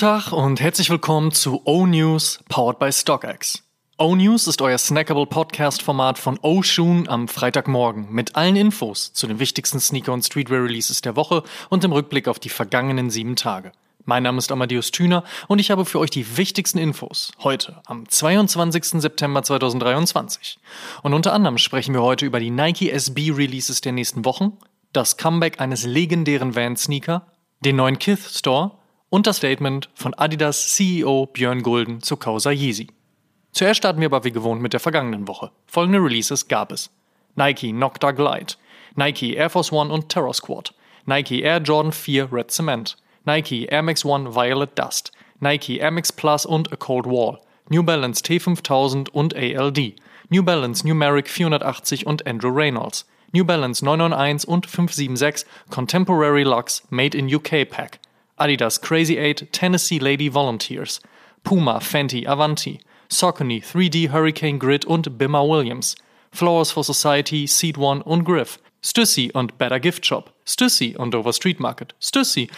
Tag und herzlich willkommen zu O-News, powered by StockX. O-News ist euer snackable Podcast-Format von O-Shoon am Freitagmorgen mit allen Infos zu den wichtigsten Sneaker- und Streetwear-Releases der Woche und im Rückblick auf die vergangenen sieben Tage. Mein Name ist Amadeus Thüner und ich habe für euch die wichtigsten Infos heute am 22. September 2023. Und unter anderem sprechen wir heute über die Nike SB Releases der nächsten Wochen, das Comeback eines legendären Van-Sneaker, den neuen Kith Store und das Statement von Adidas CEO Björn Gulden zu Causa Yeezy. Zuerst starten wir aber wie gewohnt mit der vergangenen Woche. Folgende Releases gab es. Nike Nocta Glide, Nike Air Force One und Terror Squad, Nike Air Jordan 4 Red Cement, Nike Air Max One Violet Dust, Nike Air Max Plus und A Cold Wall, New Balance T5000 und ALD, New Balance Numeric 480 und Andrew Reynolds, New Balance 991 und 576 Contemporary Lux Made in UK Pack, Adidas Crazy 8 Tennessee Lady Volunteers, Puma Fenty Avanti, Saucony 3D Hurricane Grid und Bimmer Williams, Flowers for Society, Seed One und Griff, Stussy und Better Gift Shop, Stussy und Dover Street Market, Stussy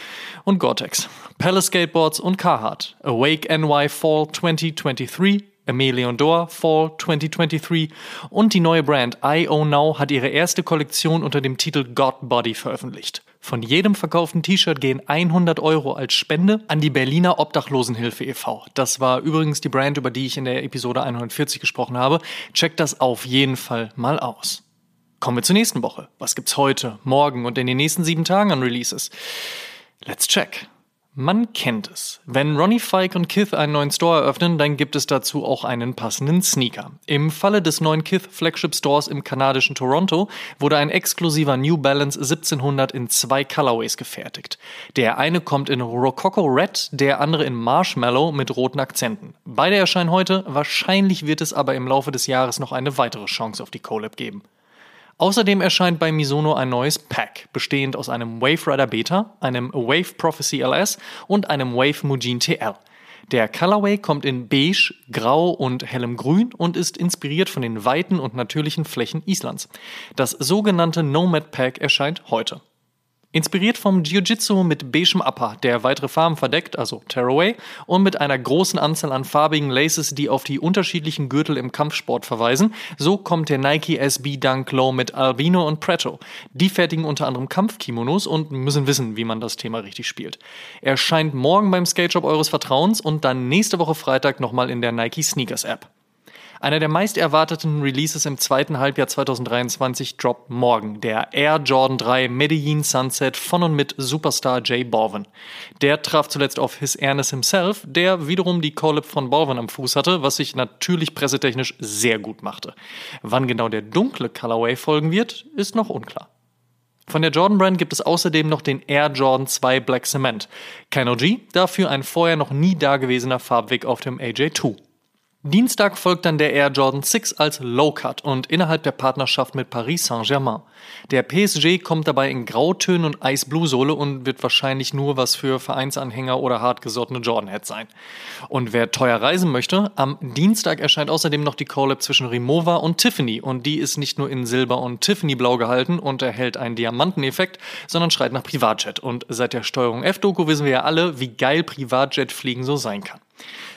und Gore-Tex, Palace Skateboards und Carhartt, Awake NY Fall 2023, Emelion Dor Fall 2023 und die neue Brand I Own Now hat ihre erste Kollektion unter dem Titel God Body veröffentlicht. Von jedem verkauften T-Shirt gehen 100 Euro als Spende an die Berliner Obdachlosenhilfe e.V. Das war übrigens die Brand, über die ich in der Episode 140 gesprochen habe. Checkt das auf jeden Fall mal aus. Kommen wir zur nächsten Woche. Was gibt's heute, morgen und in den nächsten sieben Tagen an Releases? Let's check. Man kennt es. Wenn Ronnie Fike und Kith einen neuen Store eröffnen, dann gibt es dazu auch einen passenden Sneaker. Im Falle des neuen Kith Flagship Stores im kanadischen Toronto wurde ein exklusiver New Balance 1700 in zwei Colorways gefertigt. Der eine kommt in Rococo Red, der andere in Marshmallow mit roten Akzenten. Beide erscheinen heute, wahrscheinlich wird es aber im Laufe des Jahres noch eine weitere Chance auf die Collab geben. Außerdem erscheint bei Misono ein neues Pack, bestehend aus einem Wave Rider Beta, einem Wave Prophecy LS und einem Wave Mujin TL. Der Colorway kommt in beige, grau und hellem Grün und ist inspiriert von den weiten und natürlichen Flächen Islands. Das sogenannte Nomad Pack erscheint heute. Inspiriert vom Jiu-Jitsu mit beigem Upper, der weitere Farben verdeckt, also Tearaway, und mit einer großen Anzahl an farbigen Laces, die auf die unterschiedlichen Gürtel im Kampfsport verweisen, so kommt der Nike SB Dunk Low mit Albino und Preto. Die fertigen unter anderem Kampfkimonos und müssen wissen, wie man das Thema richtig spielt. Er scheint morgen beim Skate Shop eures Vertrauens und dann nächste Woche Freitag nochmal in der Nike Sneakers App. Einer der meist erwarteten Releases im zweiten Halbjahr 2023 droppt morgen der Air Jordan 3 Medellin Sunset von und mit Superstar Jay Balvin. Der traf zuletzt auf His Ernest himself, der wiederum die Collab von Balvin am Fuß hatte, was sich natürlich pressetechnisch sehr gut machte. Wann genau der dunkle Colorway folgen wird, ist noch unklar. Von der Jordan Brand gibt es außerdem noch den Air Jordan 2 Black Cement. Kein OG, dafür ein vorher noch nie dagewesener Farbweg auf dem AJ2. Dienstag folgt dann der Air Jordan 6 als Low Cut und innerhalb der Partnerschaft mit Paris Saint-Germain. Der PSG kommt dabei in Grautönen und Eisblue-Sohle und wird wahrscheinlich nur was für Vereinsanhänger oder hartgesottene Jordan-Heads sein. Und wer teuer reisen möchte, am Dienstag erscheint außerdem noch die Collab zwischen Rimowa und Tiffany und die ist nicht nur in Silber und Tiffany-Blau gehalten und erhält einen Diamanteneffekt, sondern schreit nach Privatjet. Und seit der Steuerung F-Doku wissen wir ja alle, wie geil Privatjet-Fliegen so sein kann.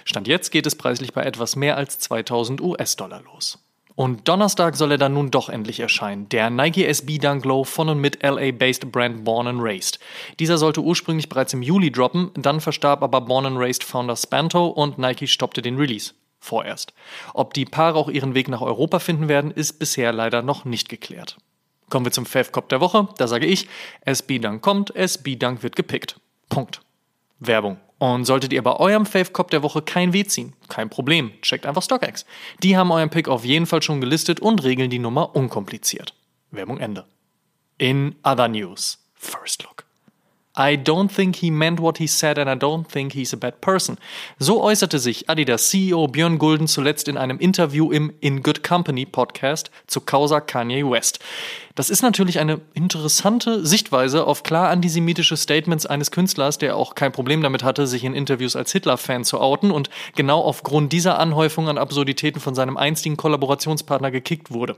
Stand jetzt geht es preislich bei etwas mehr als 2000 US-Dollar los. Und Donnerstag soll er dann nun doch endlich erscheinen. Der Nike SB Dunk Low von und mit LA-based Brand Born and Raised. Dieser sollte ursprünglich bereits im Juli droppen, dann verstarb aber Born and Raised Founder Spanto und Nike stoppte den Release. Vorerst. Ob die Paare auch ihren Weg nach Europa finden werden, ist bisher leider noch nicht geklärt. Kommen wir zum Fave Cop der Woche. Da sage ich, SB Dunk kommt, SB Dunk wird gepickt. Punkt. Werbung. Und solltet ihr bei eurem Fave Cop der Woche kein Weh ziehen, kein Problem, checkt einfach StockX. Die haben euren Pick auf jeden Fall schon gelistet und regeln die Nummer unkompliziert. Werbung Ende. In other news, first look. I don't think he meant what he said and I don't think he's a bad person. So äußerte sich Adidas CEO Björn Gulden zuletzt in einem Interview im In Good Company Podcast zu Causa Kanye West. Das ist natürlich eine interessante Sichtweise auf klar antisemitische Statements eines Künstlers, der auch kein Problem damit hatte, sich in Interviews als Hitler-Fan zu outen und genau aufgrund dieser Anhäufung an Absurditäten von seinem einstigen Kollaborationspartner gekickt wurde.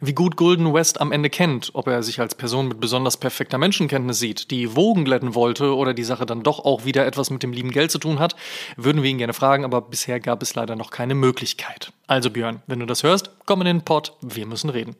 Wie gut Golden West am Ende kennt, ob er sich als Person mit besonders perfekter Menschenkenntnis sieht, die Wogen glätten wollte oder die Sache dann doch auch wieder etwas mit dem lieben Geld zu tun hat, würden wir ihn gerne fragen, aber bisher gab es leider noch keine Möglichkeit. Also Björn, wenn du das hörst, komm in den Pod, wir müssen reden.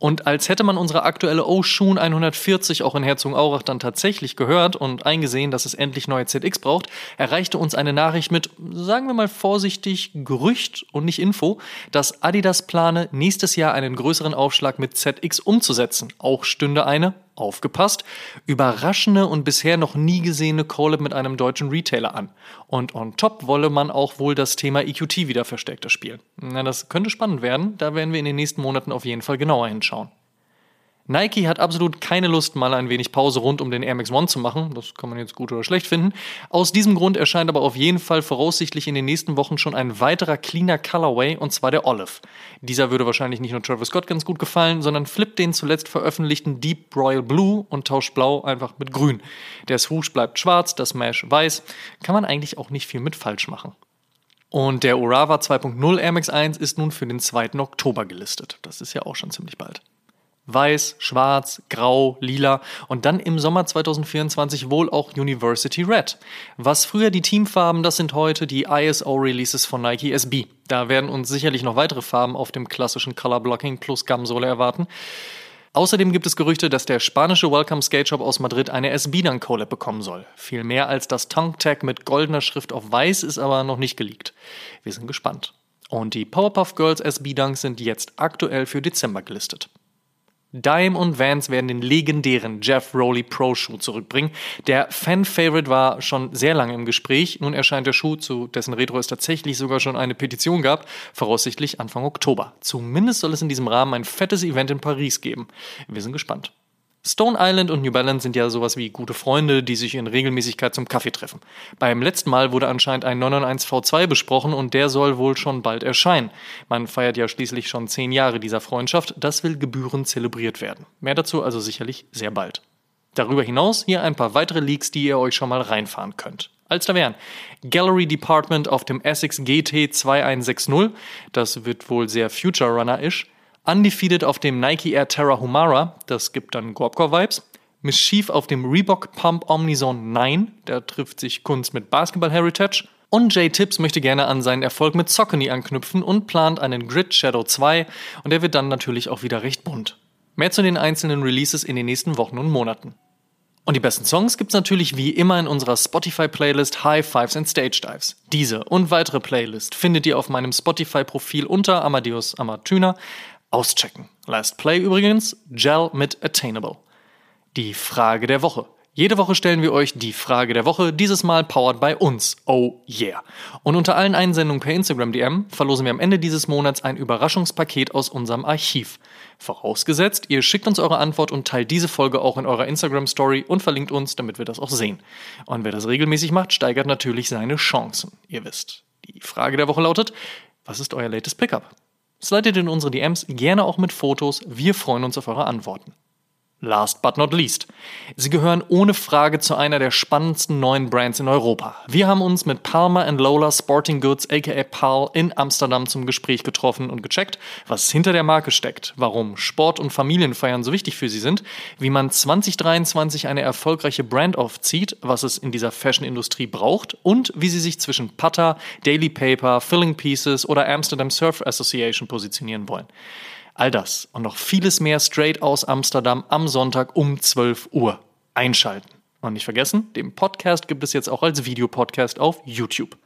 Und als hätte man unsere aktuelle Oshun 140 auch in Herzogenaurach dann tatsächlich gehört und eingesehen, dass es endlich neue ZX braucht, erreichte uns eine Nachricht mit, sagen wir mal vorsichtig, Gerücht und nicht Info, dass Adidas plane, nächstes Jahr einen größeren Aufschlag mit ZX umzusetzen. Auch stünde eine, aufgepasst, überraschende und bisher noch nie gesehene Collab mit einem deutschen Retailer an. Und on top wolle man auch wohl das Thema EQT wieder verstärkter spielen. Na, das könnte spannend werden, da werden wir in den nächsten Monaten auf jeden Fall genauer hinschauen. Nike hat absolut keine Lust, mal ein wenig Pause rund um den Air Max One zu machen. Das kann man jetzt gut oder schlecht finden. Aus diesem Grund erscheint aber auf jeden Fall voraussichtlich in den nächsten Wochen schon ein weiterer cleaner Colorway und zwar der Olive. Dieser würde wahrscheinlich nicht nur Travis Scott ganz gut gefallen, sondern flippt den zuletzt veröffentlichten Deep Royal Blue und tauscht Blau einfach mit Grün. Der Swoosh bleibt schwarz, das Mesh weiß. Kann man eigentlich auch nicht viel mit falsch machen. Und der Urava 2.0 Air Max 1 ist nun für den 2. Oktober gelistet. Das ist ja auch schon ziemlich bald. Weiß, Schwarz, Grau, Lila und dann im Sommer 2024 wohl auch University Red. Was früher die Teamfarben, das sind heute die ISO-Releases von Nike SB. Da werden uns sicherlich noch weitere Farben auf dem klassischen Color Blocking plus Gamsole erwarten. Außerdem gibt es Gerüchte, dass der spanische Welcome Skate Shop aus Madrid eine SB Dunk Collab bekommen soll. Viel mehr als das Tongue Tag mit goldener Schrift auf weiß ist aber noch nicht geleakt. Wir sind gespannt. Und die Powerpuff Girls SB Dunks sind jetzt aktuell für Dezember gelistet. Dime und Vans werden den legendären Jeff Rowley Pro Schuh zurückbringen. Der Fan-Favorite war schon sehr lange im Gespräch. Nun erscheint der Schuh, zu dessen Retro es tatsächlich sogar schon eine Petition gab, voraussichtlich Anfang Oktober. Zumindest soll es in diesem Rahmen ein fettes Event in Paris geben. Wir sind gespannt. Stone Island und New Balance sind ja sowas wie gute Freunde, die sich in Regelmäßigkeit zum Kaffee treffen. Beim letzten Mal wurde anscheinend ein 991 V2 besprochen und der soll wohl schon bald erscheinen. Man feiert ja schließlich schon zehn Jahre dieser Freundschaft, das will gebührend zelebriert werden. Mehr dazu also sicherlich sehr bald. Darüber hinaus hier ein paar weitere Leaks, die ihr euch schon mal reinfahren könnt. Als da wären Gallery Department auf dem Essex GT 2160, das wird wohl sehr Future Runner-ish. Undefeated auf dem Nike Air Terra Humara, das gibt dann Gorpcore-Vibes. Mischief auf dem Reebok Pump Omnizone 9, da trifft sich Kunst mit Basketball-Heritage. Und Jay Tips möchte gerne an seinen Erfolg mit Saucony anknüpfen und plant einen Grid Shadow 2 und der wird dann natürlich auch wieder recht bunt. Mehr zu den einzelnen Releases in den nächsten Wochen und Monaten. Und die besten Songs gibt's natürlich wie immer in unserer Spotify-Playlist High Fives and Stage Dives. Diese und weitere Playlists findet ihr auf meinem Spotify-Profil unter Amadeus Amatüner. Auschecken. Last Play übrigens, Gel mit Attainable. Die Frage der Woche. Jede Woche stellen wir euch die Frage der Woche, dieses Mal powered by uns. Oh yeah. Und unter allen Einsendungen per Instagram DM verlosen wir am Ende dieses Monats ein Überraschungspaket aus unserem Archiv. Vorausgesetzt, ihr schickt uns eure Antwort und teilt diese Folge auch in eurer Instagram Story und verlinkt uns, damit wir das auch sehen. Und wer das regelmäßig macht, steigert natürlich seine Chancen. Ihr wisst. Die Frage der Woche lautet, was ist euer latest Pickup? Slidet in unsere DMs gerne auch mit Fotos. Wir freuen uns auf eure Antworten. Last but not least. Sie gehören ohne Frage zu einer der spannendsten neuen Brands in Europa. Wir haben uns mit Palmer Lola Sporting Goods aka PAL in Amsterdam zum Gespräch getroffen und gecheckt, was hinter der Marke steckt, warum Sport und Familienfeiern so wichtig für sie sind, wie man 2023 eine erfolgreiche Brand aufzieht, was es in dieser Fashion-Industrie braucht und wie sie sich zwischen Putter, Daily Paper, Filling Pieces oder Amsterdam Surf Association positionieren wollen. All das und noch vieles mehr straight aus Amsterdam am Sonntag um 12 Uhr. Einschalten. Und nicht vergessen, den Podcast gibt es jetzt auch als Videopodcast auf YouTube.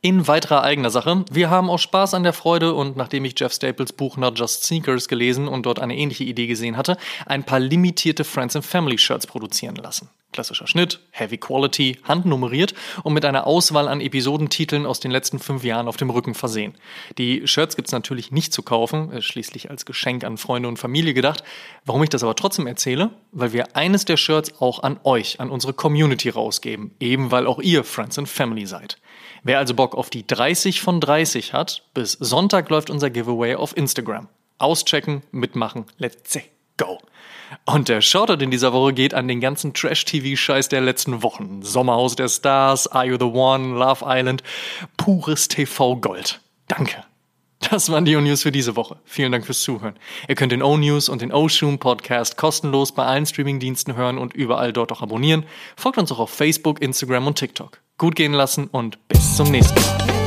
In weiterer eigener Sache, wir haben aus Spaß an der Freude und nachdem ich Jeff Staples Buch Not Just Sneakers gelesen und dort eine ähnliche Idee gesehen hatte, ein paar limitierte Friends and Family Shirts produzieren lassen. Klassischer Schnitt, Heavy Quality, handnummeriert und mit einer Auswahl an Episodentiteln aus den letzten fünf Jahren auf dem Rücken versehen. Die Shirts gibt's natürlich nicht zu kaufen, ist schließlich als Geschenk an Freunde und Familie gedacht. Warum ich das aber trotzdem erzähle? Weil wir eines der Shirts auch an euch, an unsere Community rausgeben, eben weil auch ihr Friends and Family seid. Wer also Bock auf die 30 von 30 hat, bis Sonntag läuft unser Giveaway auf Instagram. Auschecken, mitmachen, let's see. Go. Und der Shoutout in dieser Woche geht an den ganzen Trash-TV-Scheiß der letzten Wochen. Sommerhaus der Stars, Are You the One, Love Island, pures TV-Gold. Danke. Das waren die O-News für diese Woche. Vielen Dank fürs Zuhören. Ihr könnt den O-News und den O-Shoom Podcast kostenlos bei allen Streamingdiensten hören und überall dort auch abonnieren. Folgt uns auch auf Facebook, Instagram und TikTok. Gut gehen lassen und bis zum nächsten Mal.